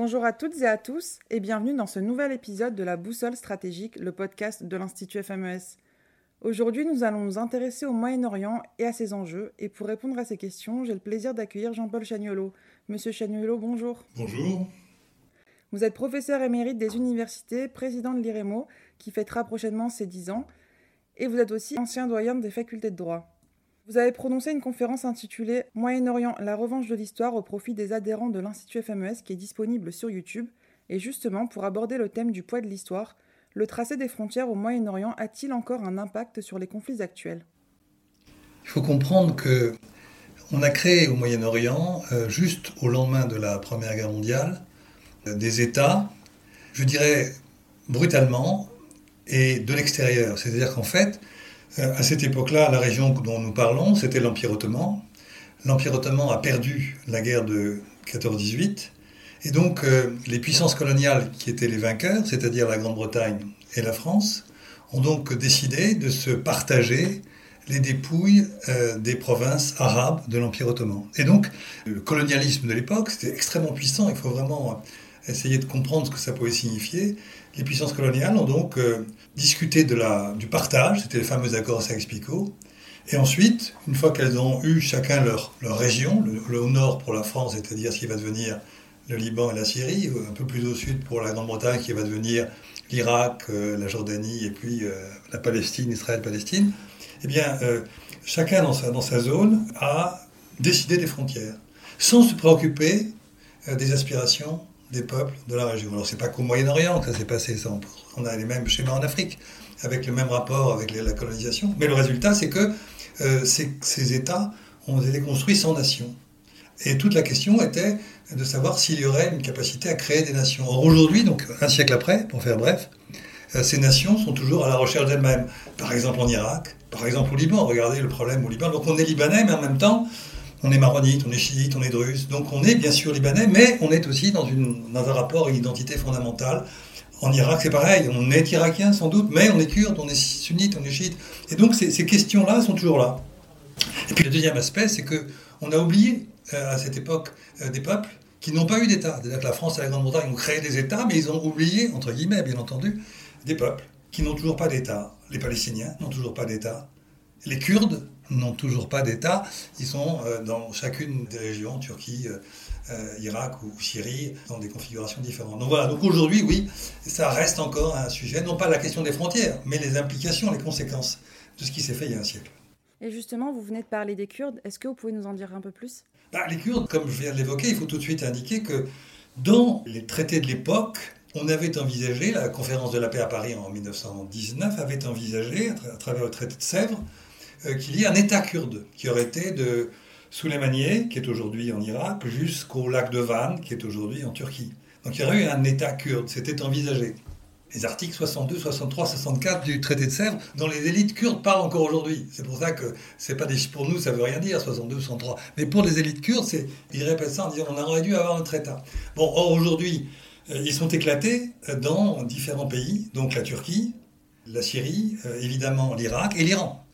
Bonjour à toutes et à tous et bienvenue dans ce nouvel épisode de la Boussole stratégique, le podcast de l'Institut FMES. Aujourd'hui, nous allons nous intéresser au Moyen-Orient et à ses enjeux. Et pour répondre à ces questions, j'ai le plaisir d'accueillir Jean-Paul Chagnolo. Monsieur Chagnolo, bonjour. Bonjour. Vous êtes professeur émérite des universités, président de l'IREMO, qui fêtera prochainement ses 10 ans, et vous êtes aussi ancien doyen des facultés de droit. Vous avez prononcé une conférence intitulée Moyen-Orient, la revanche de l'histoire au profit des adhérents de l'Institut FMES qui est disponible sur YouTube. Et justement, pour aborder le thème du poids de l'histoire, le tracé des frontières au Moyen-Orient a-t-il encore un impact sur les conflits actuels? Il faut comprendre que on a créé au Moyen-Orient, euh, juste au lendemain de la Première Guerre mondiale, des États, je dirais brutalement, et de l'extérieur. C'est-à-dire qu'en fait, à cette époque-là, la région dont nous parlons, c'était l'Empire ottoman. L'Empire ottoman a perdu la guerre de 14-18, et donc euh, les puissances coloniales qui étaient les vainqueurs, c'est-à-dire la Grande-Bretagne et la France, ont donc décidé de se partager les dépouilles euh, des provinces arabes de l'Empire ottoman. Et donc le colonialisme de l'époque, c'était extrêmement puissant, il faut vraiment essayer de comprendre ce que ça pouvait signifier. Les puissances coloniales ont donc euh, discuté du partage, c'était les fameux accords Sykes-Picot. Et ensuite, une fois qu'elles ont eu chacun leur, région, le, nord pour la France, c'est-à-dire ce qui va devenir le Liban et la Syrie, un peu plus au sud pour la Grande-Bretagne qui va devenir l'Irak, euh, la Jordanie et puis euh, la Palestine, Israël-Palestine, eh bien, chacun dans sa zone a décidé des frontières, sans se préoccuper des aspirations des peuples de la région. Alors c'est pas qu'au Moyen-Orient que ça s'est passé, ça, on a les mêmes schémas en Afrique, avec le même rapport avec la colonisation. Mais le résultat, c'est que euh, ces, États ont été construits sans nation. Et toute la question était de savoir s'il y aurait une capacité à créer des nations. Or aujourd'hui, donc un siècle après, pour faire bref, euh, ces nations sont toujours à la recherche d'elles-mêmes. Par exemple en Irak, par exemple au Liban. Regardez le problème au Liban. Donc on est libanais, mais en même temps, on est maronite, on est chiite, on est druze. Donc on est bien sûr libanais, mais on est aussi dans, un rapport à une identité fondamentale. En Irak, c'est pareil. On est irakien sans doute, mais on est kurde, on est sunnite, on est chiite. Et donc ces, ces questions-là sont toujours là. Et puis le deuxième aspect, c'est que on a oublié euh, à cette époque euh, des peuples qui n'ont pas eu d'État. C'est-à-dire que la France et la Grande-Bretagne ont créé des États, mais ils ont oublié, entre guillemets, bien entendu, des peuples qui n'ont toujours pas d'État. Les Palestiniens n'ont toujours pas d'État. Les Kurdes n'ont toujours pas d'État. Ils sont euh, dans chacune des régions, Turquie, euh, euh, Irak ou Syrie, dans des configurations différentes. Donc voilà, donc aujourd'hui, oui, ça reste encore un sujet, non pas la question des frontières, mais les implications, les conséquences de ce qui s'est fait il y a un siècle. Et justement, vous venez de parler des Kurdes. Est-ce que vous pouvez nous en dire un peu plus? Bah, Les Kurdes, comme je viens de l'évoquer, il faut tout de suite indiquer que dans les traités de l'époque, on avait envisagé, la conférence de la paix à Paris en 1919 avait envisagé, à travers le traité de Sèvres, qu'il y ait un État kurde qui aurait été de Souleymaniye, qui est aujourd'hui en Irak, jusqu'au lac de Van, qui est aujourd'hui en Turquie. Donc il y aurait eu un État kurde, c'était envisagé. Les articles 62, 63, 64 du traité de Sèvres, dont les élites kurdes parlent encore aujourd'hui. C'est pour ça que c'est pas pour nous, ça veut rien dire, 62, 63. Mais pour les élites kurdes, c'est, ils répètent ça en disant on aurait dû avoir notre État. Bon, or aujourd'hui, euh, ils sont éclatés dans différents pays, donc la Turquie, la Syrie, euh, évidemment l'Irak et l'Iran.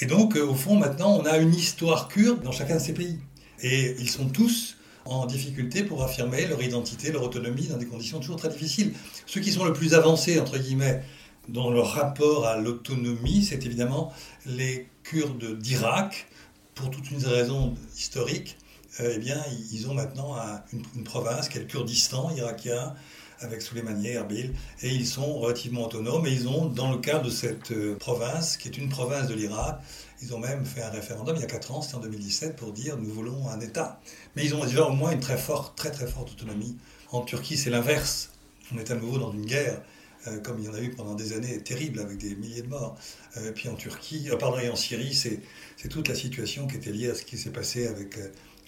Et donc, euh, au fond, maintenant, on a une histoire kurde dans chacun de ces pays. Et ils sont tous en difficulté pour affirmer leur identité, leur autonomie dans des conditions toujours très difficiles. Ceux qui sont le plus avancés, entre guillemets, dans leur rapport à l'autonomie, c'est évidemment les Kurdes d'Irak, pour toute une raison historique. Euh, eh bien, ils ont maintenant une, une, province qui est le Kurdistan irakien, avec Souleymanie Erbil, et ils sont relativement autonomes, et ils ont, dans le cadre de cette euh, province, qui est une province de l'Irak, ils ont même fait un référendum il y a 4 ans, c'était en 2017, pour dire nous voulons un État. Mais ils ont déjà au moins une très forte, très très forte autonomie. En Turquie, c'est l'inverse. On est à nouveau dans une guerre, euh, comme il y en a eu pendant des années, terrible, avec des milliers de morts. et euh, puis en Turquie, pardon, et en Syrie, c'est toute la situation qui était liée à ce qui s'est passé avec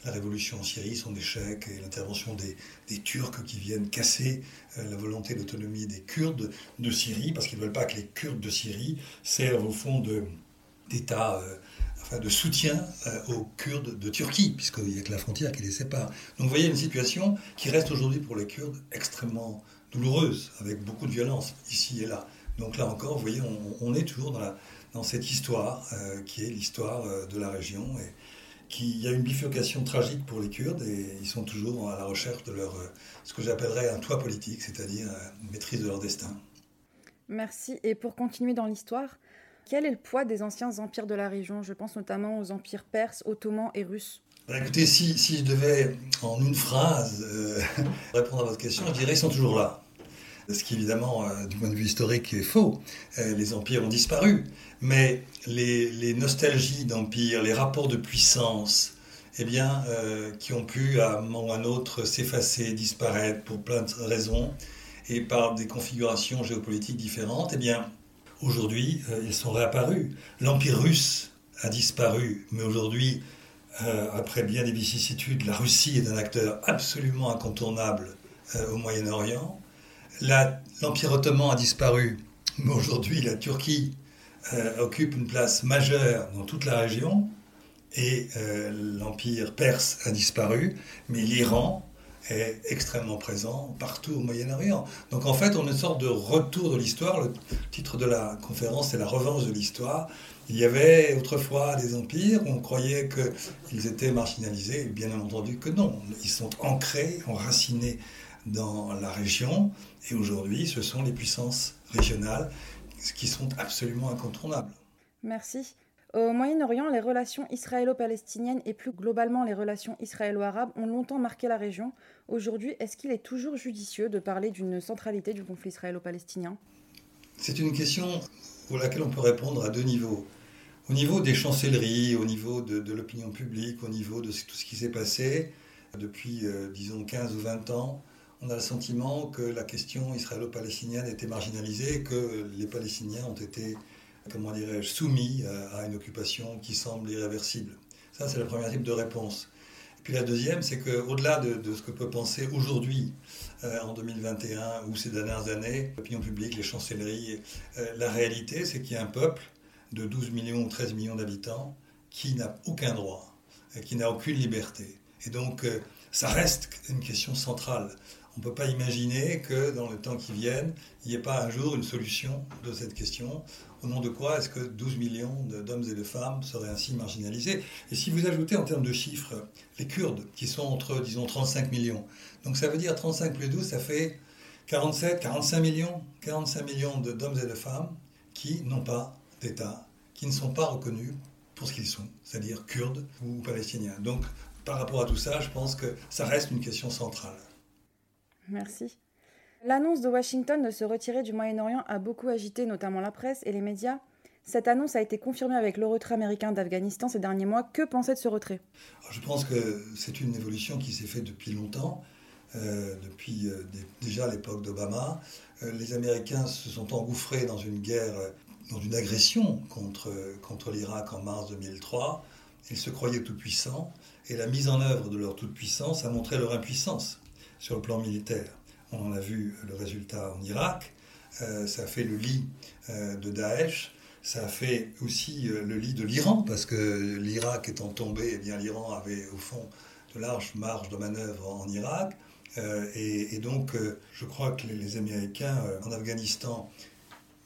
la révolution en Syrie, son échec et l'intervention des, Turcs qui viennent casser euh, la volonté d'autonomie des Kurdes de Syrie, parce qu'ils ne veulent pas que les Kurdes de Syrie servent au fond d'État, euh, enfin de soutien euh, aux Kurdes de Turquie, puisqu'il n'y a que la frontière qui les sépare. Donc vous voyez une situation qui reste aujourd'hui pour les Kurdes extrêmement douloureuse, avec beaucoup de violence ici et là. Donc là encore, vous voyez, on, est toujours dans, cette histoire qui est l'histoire de la région. Qu'il y a une bifurcation tragique pour les Kurdes et ils sont toujours à la recherche de leur, ce que j'appellerais un toit politique, c'est-à-dire une maîtrise de leur destin. Merci. Et pour continuer dans l'histoire, quel est le poids des anciens empires de la région? Je pense notamment aux empires perses, ottomans et russes. Bah, écoutez, si, si, je devais en une phrase euh, répondre à votre question, je dirais qu'ils sont toujours là. Ce qui évidemment, euh, du point de vue historique, est faux. Euh, les empires ont disparu. Mais les, nostalgies d'empires, les rapports de puissance, eh bien, qui ont pu à un moment ou à un autre s'effacer, disparaître pour plein de raisons et par des configurations géopolitiques différentes, eh bien, aujourd'hui, ils sont réapparus. L'empire russe a disparu, mais aujourd'hui, euh, après bien des vicissitudes, la Russie est un acteur absolument incontournable euh, au Moyen-Orient. L'Empire ottoman a disparu, mais aujourd'hui la Turquie euh, occupe une place majeure dans toute la région, et l'Empire perse a disparu, mais l'Iran est extrêmement présent partout au Moyen-Orient. Donc en fait, on est une sorte de retour de l'histoire. Le titre de la conférence, c'est la revanche de l'histoire. Il y avait autrefois des empires, on croyait qu'ils étaient marginalisés, bien entendu que non. Ils sont ancrés, enracinés dans la région, et aujourd'hui, ce sont les puissances régionales qui sont absolument incontournables. Merci. Au Moyen-Orient, les relations israélo-palestiniennes et plus globalement les relations israélo-arabes ont longtemps marqué la région. Aujourd'hui, est-ce qu'il est toujours judicieux de parler d'une centralité du conflit israélo-palestinien? C'est une question pour laquelle on peut répondre à deux niveaux. Au niveau des chancelleries, au niveau de, l'opinion publique, au niveau de tout ce qui s'est passé depuis, euh, disons, 15 ou 20 ans, on a le sentiment que la question israélo-palestinienne était marginalisée, que les Palestiniens ont été, comment dirais-je, soumis à, une occupation qui semble irréversible. Ça, c'est le premier type de réponse. Et puis la deuxième, c'est qu'au-delà de, ce que peut penser aujourd'hui, euh, en 2021 ou ces dernières années, l'opinion publique, les chancelleries, euh, la réalité, c'est qu'il y a un peuple de 12 millions ou 13 millions d'habitants qui n'a aucun droit, qui n'a aucune liberté. Et donc, euh, ça reste une question centrale. On ne peut pas imaginer que dans le temps qui vienne, il n'y ait pas un jour une solution de cette question. Au nom de quoi est-ce que 12 millions d'hommes et de femmes seraient ainsi marginalisés? Et si vous ajoutez en termes de chiffres les Kurdes, qui sont entre, disons, 35 millions, donc ça veut dire 35 plus 12, ça fait 47, 45 millions, 45 millions d'hommes et de femmes qui n'ont pas d'État, qui ne sont pas reconnus pour ce qu'ils sont, c'est-à-dire kurdes ou palestiniens. Donc, par rapport à tout ça, je pense que ça reste une question centrale. Merci. L'annonce de Washington de se retirer du Moyen-Orient a beaucoup agité notamment la presse et les médias. Cette annonce a été confirmée avec le retrait américain d'Afghanistan ces derniers mois. Que pensez de ce retrait? Je pense que c'est une évolution qui s'est faite depuis longtemps. Euh, depuis euh, déjà l'époque d'Obama. Euh, les Américains se sont engouffrés dans une guerre, dans une agression contre, contre l'Irak en mars 2003. Ils se croyaient tout-puissants et la mise en œuvre de leur toute-puissance a montré leur impuissance sur le plan militaire. On en a vu le résultat en Irak, ça a fait le lit de Daesh, ça fait aussi le lit de l'Iran, parce que l'Irak étant tombé, eh bien l'Iran avait au fond de larges marges de manœuvre en Irak. Euh, et, donc, euh, je crois que les, Américains euh, en Afghanistan,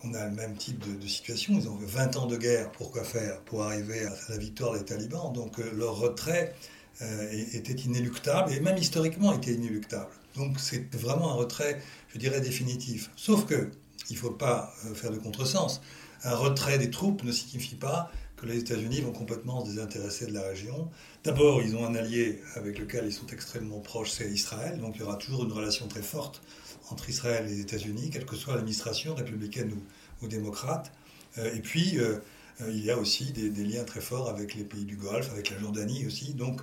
on a le même type de, situation. Ils ont 20 ans de guerre. Pourquoi faire Pour arriver à la victoire des talibans. Donc, leur retrait était inéluctable et même historiquement était inéluctable. Donc, c'est vraiment un retrait, je dirais, définitif. Sauf que, il ne faut pas faire de contresens. Un retrait des troupes ne signifie pas que les États-Unis vont complètement se désintéresser de la région. D'abord, ils ont un allié avec lequel ils sont extrêmement proches, c'est Israël. Donc il y aura toujours une relation très forte entre Israël et les États-Unis, quelle que soit l'administration, républicaine ou, démocrate. Euh, et puis, euh, euh, il y a aussi des, liens très forts avec les pays du Golfe, avec la Jordanie aussi. Donc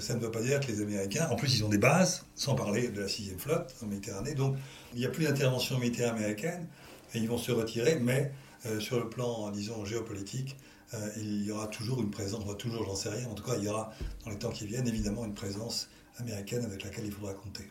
ça ne veut pas dire que les Américains, en plus ils ont des bases, sans parler de la sixième flotte en Méditerranée, donc il n'y a plus d'intervention militaire américaine, et ils vont se retirer, mais sur le plan, disons, géopolitique, euh, il y aura toujours une présence, toujours, j'en sais rien, en tout cas, il y aura dans les temps qui viennent évidemment une présence américaine avec laquelle il faudra compter.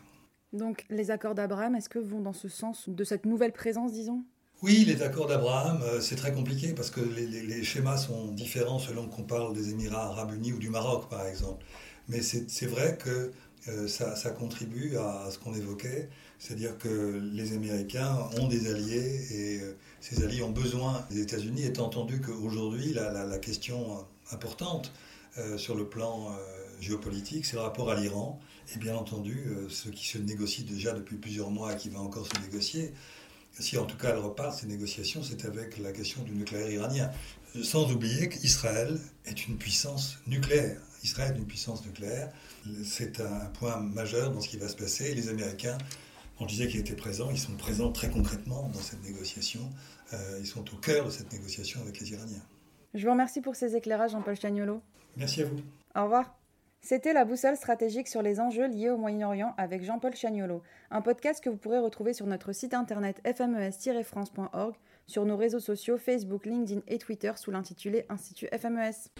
Donc les accords d'Abraham, est-ce que vont dans ce sens de cette nouvelle présence, disons? Oui, les accords d'Abraham, euh, c'est très compliqué parce que les, schémas sont différents selon qu'on parle des Émirats arabes unis ou du Maroc, par exemple. Mais c'est vrai que euh, ça, contribue à, ce qu'on évoquait, c'est-à-dire que les Américains ont des alliés et euh, ces alliés ont besoin des États-Unis, étant entendu qu'aujourd'hui, la, question importante sur le plan géopolitique, c'est le rapport à l'Iran, et bien entendu ce qui se négocie déjà depuis plusieurs mois et qui va encore se négocier. Si en tout cas elle repart, ces négociations, c'est avec la question du nucléaire iranien. Sans oublier qu'Israël est une puissance nucléaire. Israël est une puissance nucléaire. C'est un point majeur dans ce qui va se passer. les Américains, on disait qu'ils étaient présents, ils sont présents très concrètement dans cette négociation. Euh, ils sont au cœur de cette négociation avec les Iraniens. Je vous remercie pour ces éclairages, Jean-Paul Chagnolo. Merci à vous. Au revoir. C'était la boussole stratégique sur les enjeux liés au Moyen-Orient avec Jean-Paul Chagnolo, un podcast que vous pourrez retrouver sur notre site internet fmes-france.org, sur nos réseaux sociaux Facebook, LinkedIn et Twitter sous l'intitulé Institut FMES.